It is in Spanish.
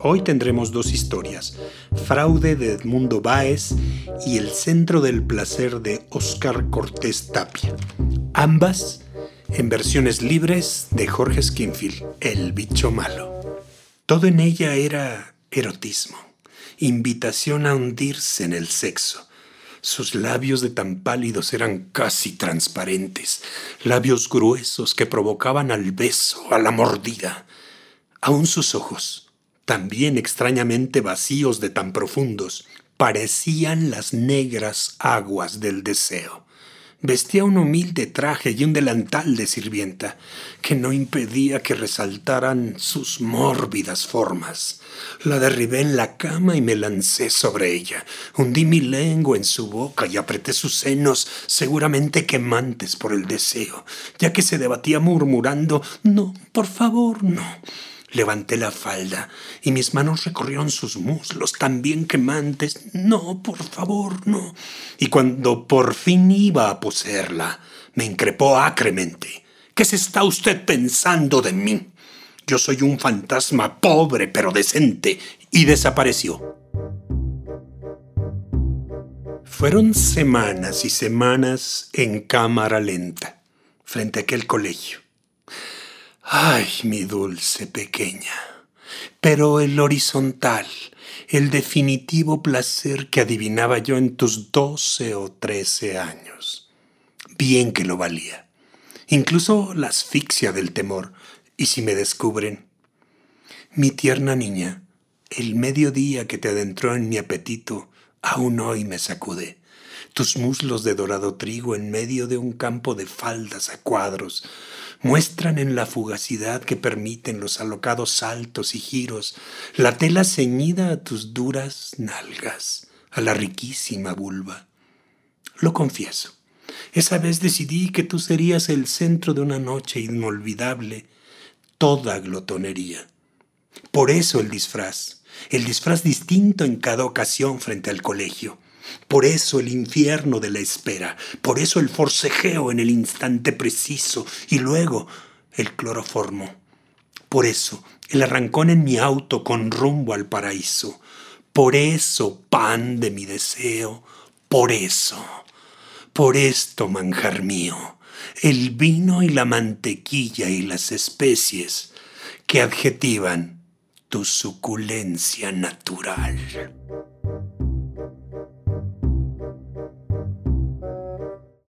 Hoy tendremos dos historias, Fraude de Edmundo Báez y El Centro del Placer de Oscar Cortés Tapia, ambas en versiones libres de Jorge Skinfield, El bicho malo. Todo en ella era erotismo, invitación a hundirse en el sexo. Sus labios de tan pálidos eran casi transparentes, labios gruesos que provocaban al beso, a la mordida. Aún sus ojos, también extrañamente vacíos de tan profundos, parecían las negras aguas del deseo. Vestía un humilde traje y un delantal de sirvienta, que no impedía que resaltaran sus mórbidas formas. La derribé en la cama y me lancé sobre ella. Hundí mi lengua en su boca y apreté sus senos, seguramente quemantes por el deseo, ya que se debatía murmurando No, por favor, no. Levanté la falda y mis manos recorrieron sus muslos también quemantes. No, por favor, no. Y cuando por fin iba a poseerla, me increpó acremente. ¿Qué se está usted pensando de mí? Yo soy un fantasma pobre pero decente. Y desapareció. Fueron semanas y semanas en cámara lenta, frente a aquel colegio Ay, mi dulce pequeña. Pero el horizontal, el definitivo placer que adivinaba yo en tus doce o trece años. Bien que lo valía. Incluso la asfixia del temor. ¿Y si me descubren? Mi tierna niña, el mediodía que te adentró en mi apetito, aún hoy me sacude. Tus muslos de dorado trigo en medio de un campo de faldas a cuadros, muestran en la fugacidad que permiten los alocados saltos y giros la tela ceñida a tus duras nalgas, a la riquísima vulva. Lo confieso, esa vez decidí que tú serías el centro de una noche inolvidable, toda glotonería. Por eso el disfraz, el disfraz distinto en cada ocasión frente al colegio por eso el infierno de la espera, por eso el forcejeo en el instante preciso y luego el cloroformo. Por eso el arrancón en mi auto con rumbo al paraíso. Por eso, pan de mi deseo, por eso, por esto, manjar mío, el vino y la mantequilla y las especies que adjetivan tu suculencia natural.